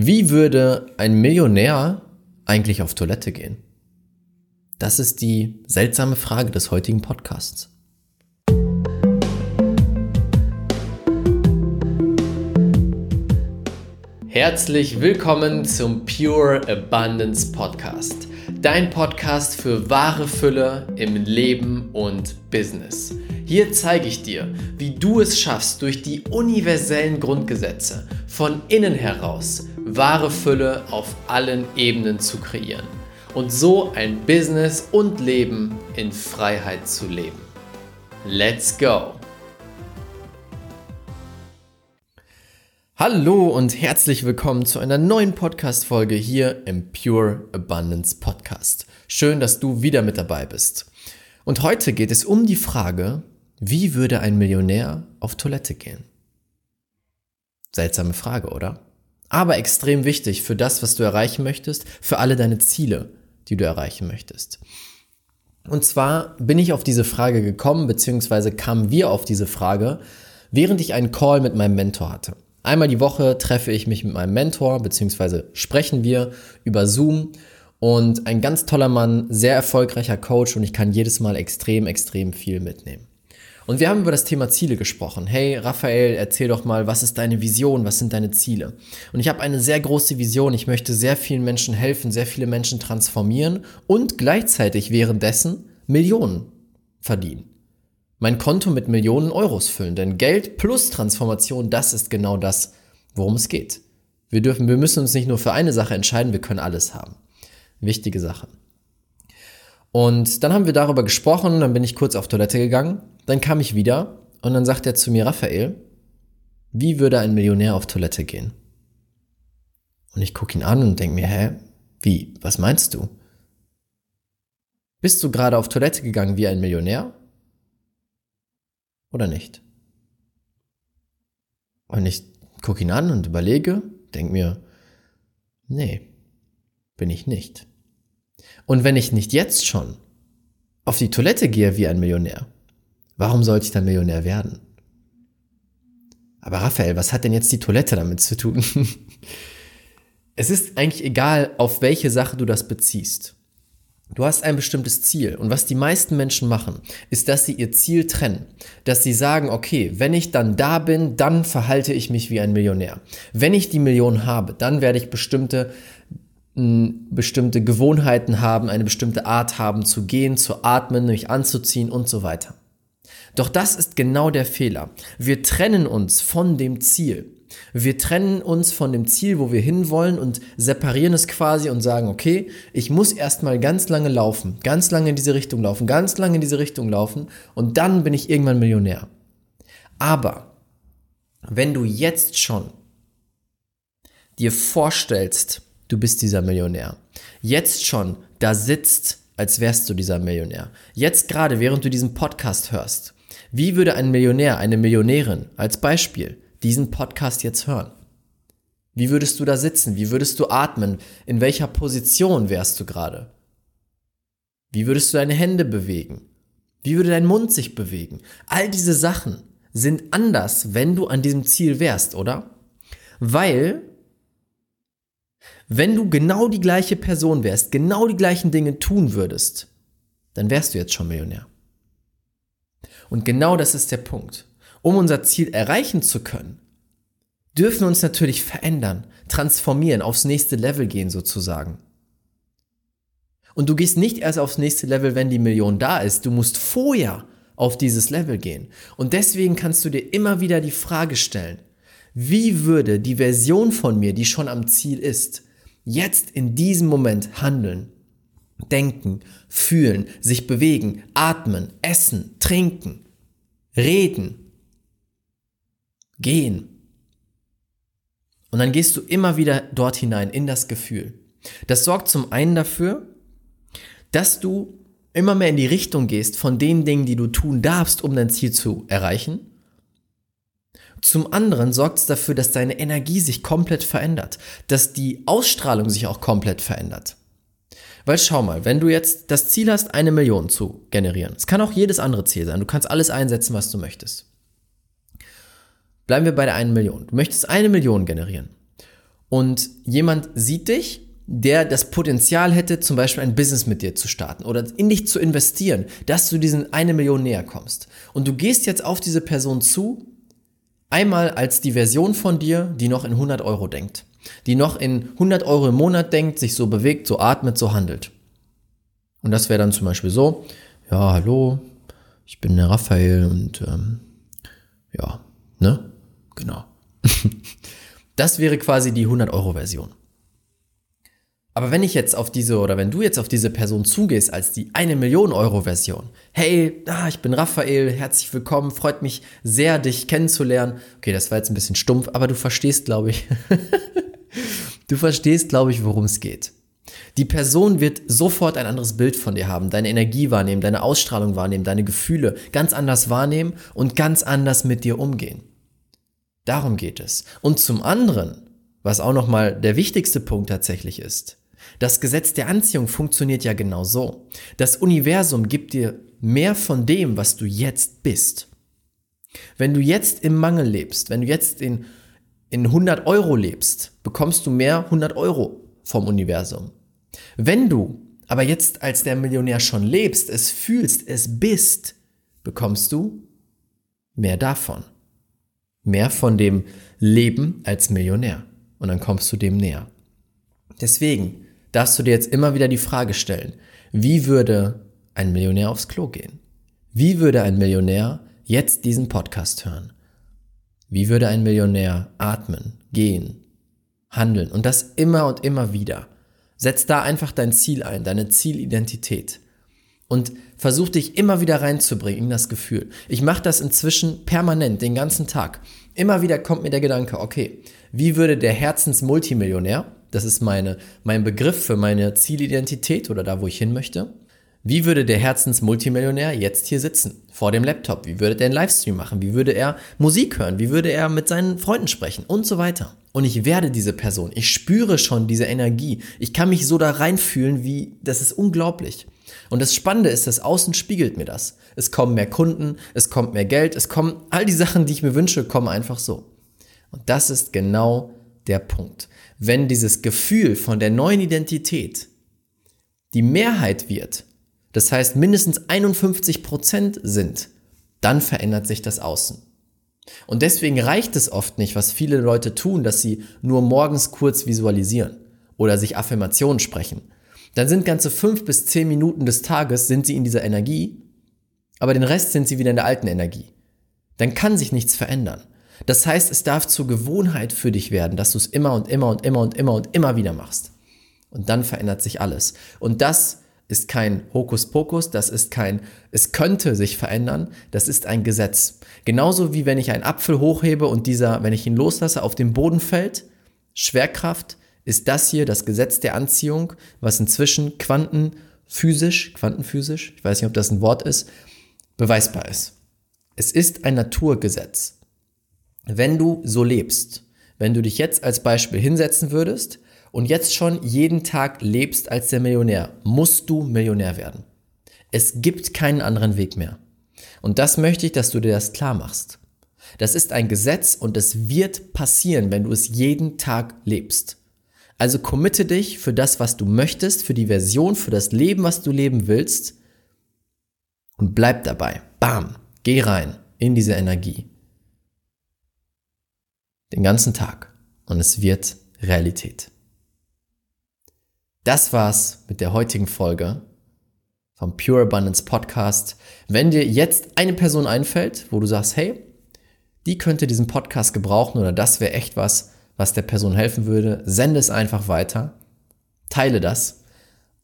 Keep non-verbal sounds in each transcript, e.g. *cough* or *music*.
Wie würde ein Millionär eigentlich auf Toilette gehen? Das ist die seltsame Frage des heutigen Podcasts. Herzlich willkommen zum Pure Abundance Podcast. Dein Podcast für wahre Fülle im Leben und Business. Hier zeige ich dir, wie du es schaffst, durch die universellen Grundgesetze von innen heraus wahre Fülle auf allen Ebenen zu kreieren und so ein Business und Leben in Freiheit zu leben. Let's go! Hallo und herzlich willkommen zu einer neuen Podcast-Folge hier im Pure Abundance Podcast. Schön, dass du wieder mit dabei bist. Und heute geht es um die Frage, wie würde ein Millionär auf Toilette gehen? Seltsame Frage, oder? Aber extrem wichtig für das, was du erreichen möchtest, für alle deine Ziele, die du erreichen möchtest. Und zwar bin ich auf diese Frage gekommen, beziehungsweise kamen wir auf diese Frage, während ich einen Call mit meinem Mentor hatte. Einmal die Woche treffe ich mich mit meinem Mentor, beziehungsweise sprechen wir über Zoom und ein ganz toller Mann, sehr erfolgreicher Coach und ich kann jedes Mal extrem, extrem viel mitnehmen. Und wir haben über das Thema Ziele gesprochen. Hey, Raphael, erzähl doch mal, was ist deine Vision? Was sind deine Ziele? Und ich habe eine sehr große Vision. Ich möchte sehr vielen Menschen helfen, sehr viele Menschen transformieren und gleichzeitig währenddessen Millionen verdienen. Mein Konto mit Millionen Euros füllen. Denn Geld plus Transformation, das ist genau das, worum es geht. Wir dürfen, wir müssen uns nicht nur für eine Sache entscheiden, wir können alles haben. Wichtige Sache. Und dann haben wir darüber gesprochen, dann bin ich kurz auf Toilette gegangen dann kam ich wieder und dann sagt er zu mir, Raphael, wie würde ein Millionär auf Toilette gehen? Und ich gucke ihn an und denke mir, hä, wie, was meinst du? Bist du gerade auf Toilette gegangen wie ein Millionär? Oder nicht? Und ich gucke ihn an und überlege, denke mir, nee, bin ich nicht. Und wenn ich nicht jetzt schon auf die Toilette gehe wie ein Millionär, Warum sollte ich dann Millionär werden? Aber Raphael, was hat denn jetzt die Toilette damit zu tun? *laughs* es ist eigentlich egal, auf welche Sache du das beziehst. Du hast ein bestimmtes Ziel und was die meisten Menschen machen, ist, dass sie ihr Ziel trennen, dass sie sagen, okay, wenn ich dann da bin, dann verhalte ich mich wie ein Millionär. Wenn ich die Million habe, dann werde ich bestimmte bestimmte Gewohnheiten haben, eine bestimmte Art haben zu gehen, zu atmen, mich anzuziehen und so weiter. Doch das ist genau der Fehler. Wir trennen uns von dem Ziel. Wir trennen uns von dem Ziel, wo wir hinwollen und separieren es quasi und sagen, okay, ich muss erstmal ganz lange laufen, ganz lange in diese Richtung laufen, ganz lange in diese Richtung laufen und dann bin ich irgendwann Millionär. Aber wenn du jetzt schon dir vorstellst, du bist dieser Millionär, jetzt schon da sitzt, als wärst du dieser Millionär, jetzt gerade während du diesen Podcast hörst, wie würde ein Millionär, eine Millionärin als Beispiel diesen Podcast jetzt hören? Wie würdest du da sitzen? Wie würdest du atmen? In welcher Position wärst du gerade? Wie würdest du deine Hände bewegen? Wie würde dein Mund sich bewegen? All diese Sachen sind anders, wenn du an diesem Ziel wärst, oder? Weil, wenn du genau die gleiche Person wärst, genau die gleichen Dinge tun würdest, dann wärst du jetzt schon Millionär. Und genau das ist der Punkt. Um unser Ziel erreichen zu können, dürfen wir uns natürlich verändern, transformieren, aufs nächste Level gehen sozusagen. Und du gehst nicht erst aufs nächste Level, wenn die Million da ist. Du musst vorher auf dieses Level gehen. Und deswegen kannst du dir immer wieder die Frage stellen, wie würde die Version von mir, die schon am Ziel ist, jetzt in diesem Moment handeln? denken, fühlen, sich bewegen, atmen, essen, trinken, reden, gehen. Und dann gehst du immer wieder dort hinein in das Gefühl. Das sorgt zum einen dafür, dass du immer mehr in die Richtung gehst von den Dingen, die du tun darfst, um dein Ziel zu erreichen. Zum anderen sorgt es dafür, dass deine Energie sich komplett verändert, dass die Ausstrahlung sich auch komplett verändert. Weil schau mal, wenn du jetzt das Ziel hast, eine Million zu generieren, es kann auch jedes andere Ziel sein, du kannst alles einsetzen, was du möchtest. Bleiben wir bei der einen Million. Du möchtest eine Million generieren. und jemand sieht dich, der das Potenzial hätte, zum Beispiel ein Business mit dir zu starten oder in dich zu investieren, dass du diesen eine Million näher kommst. Und du gehst jetzt auf diese Person zu, einmal als die Version von dir, die noch in 100 Euro denkt, die noch in 100 Euro im Monat denkt, sich so bewegt, so atmet, so handelt. Und das wäre dann zum Beispiel so, ja, hallo, ich bin der Raphael und ähm, ja, ne? Genau. *laughs* das wäre quasi die 100-Euro-Version. Aber wenn ich jetzt auf diese oder wenn du jetzt auf diese Person zugehst als die eine Million Euro Version, hey, ah, ich bin Raphael, herzlich willkommen, freut mich sehr, dich kennenzulernen. Okay, das war jetzt ein bisschen stumpf, aber du verstehst, glaube ich. *laughs* du verstehst, glaube ich, worum es geht. Die Person wird sofort ein anderes Bild von dir haben, deine Energie wahrnehmen, deine Ausstrahlung wahrnehmen, deine Gefühle ganz anders wahrnehmen und ganz anders mit dir umgehen. Darum geht es. Und zum anderen, was auch nochmal der wichtigste Punkt tatsächlich ist, das Gesetz der Anziehung funktioniert ja genau so. Das Universum gibt dir mehr von dem, was du jetzt bist. Wenn du jetzt im Mangel lebst, wenn du jetzt in, in 100 Euro lebst, bekommst du mehr 100 Euro vom Universum. Wenn du aber jetzt als der Millionär schon lebst, es fühlst, es bist, bekommst du mehr davon. Mehr von dem Leben als Millionär. Und dann kommst du dem näher. Deswegen, darfst du dir jetzt immer wieder die Frage stellen, wie würde ein Millionär aufs Klo gehen? Wie würde ein Millionär jetzt diesen Podcast hören? Wie würde ein Millionär atmen, gehen, handeln und das immer und immer wieder? Setz da einfach dein Ziel ein, deine Zielidentität und versuch dich immer wieder reinzubringen in das Gefühl. Ich mache das inzwischen permanent, den ganzen Tag. Immer wieder kommt mir der Gedanke, okay, wie würde der Herzensmultimillionär das ist meine, mein Begriff für meine Zielidentität oder da, wo ich hin möchte. Wie würde der Herzensmultimillionär jetzt hier sitzen, vor dem Laptop? Wie würde der einen Livestream machen? Wie würde er Musik hören? Wie würde er mit seinen Freunden sprechen? Und so weiter. Und ich werde diese Person. Ich spüre schon diese Energie. Ich kann mich so da reinfühlen, wie, das ist unglaublich. Und das Spannende ist, das Außen spiegelt mir das. Es kommen mehr Kunden, es kommt mehr Geld, es kommen all die Sachen, die ich mir wünsche, kommen einfach so. Und das ist genau der Punkt wenn dieses Gefühl von der neuen Identität die Mehrheit wird, das heißt mindestens 51 Prozent sind, dann verändert sich das Außen. Und deswegen reicht es oft nicht, was viele Leute tun, dass sie nur morgens kurz visualisieren oder sich Affirmationen sprechen. Dann sind ganze fünf bis zehn Minuten des Tages sind sie in dieser Energie, aber den Rest sind sie wieder in der alten Energie. Dann kann sich nichts verändern. Das heißt, es darf zur Gewohnheit für dich werden, dass du es immer und immer und immer und immer und immer wieder machst. Und dann verändert sich alles. Und das ist kein Hokuspokus, das ist kein, es könnte sich verändern, das ist ein Gesetz. Genauso wie wenn ich einen Apfel hochhebe und dieser, wenn ich ihn loslasse, auf den Boden fällt, Schwerkraft, ist das hier das Gesetz der Anziehung, was inzwischen quantenphysisch, quantenphysisch, ich weiß nicht, ob das ein Wort ist, beweisbar ist. Es ist ein Naturgesetz. Wenn du so lebst, wenn du dich jetzt als Beispiel hinsetzen würdest und jetzt schon jeden Tag lebst als der Millionär, musst du Millionär werden. Es gibt keinen anderen Weg mehr. Und das möchte ich, dass du dir das klar machst. Das ist ein Gesetz und es wird passieren, wenn du es jeden Tag lebst. Also committe dich für das, was du möchtest, für die Version, für das Leben, was du leben willst und bleib dabei. Bam, geh rein in diese Energie. Den ganzen Tag. Und es wird Realität. Das war's mit der heutigen Folge vom Pure Abundance Podcast. Wenn dir jetzt eine Person einfällt, wo du sagst, hey, die könnte diesen Podcast gebrauchen oder das wäre echt was, was der Person helfen würde, sende es einfach weiter, teile das.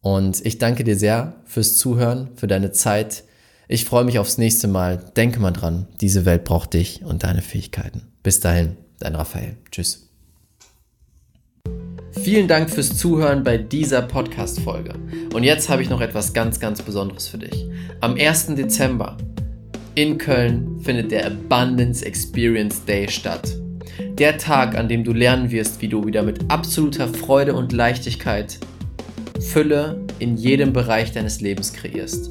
Und ich danke dir sehr fürs Zuhören, für deine Zeit. Ich freue mich aufs nächste Mal. Denke mal dran, diese Welt braucht dich und deine Fähigkeiten. Bis dahin. Dein Raphael. Tschüss. Vielen Dank fürs Zuhören bei dieser Podcast-Folge. Und jetzt habe ich noch etwas ganz, ganz Besonderes für dich. Am 1. Dezember in Köln findet der Abundance Experience Day statt. Der Tag, an dem du lernen wirst, wie du wieder mit absoluter Freude und Leichtigkeit Fülle in jedem Bereich deines Lebens kreierst.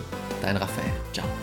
dein Raphael. Ciao.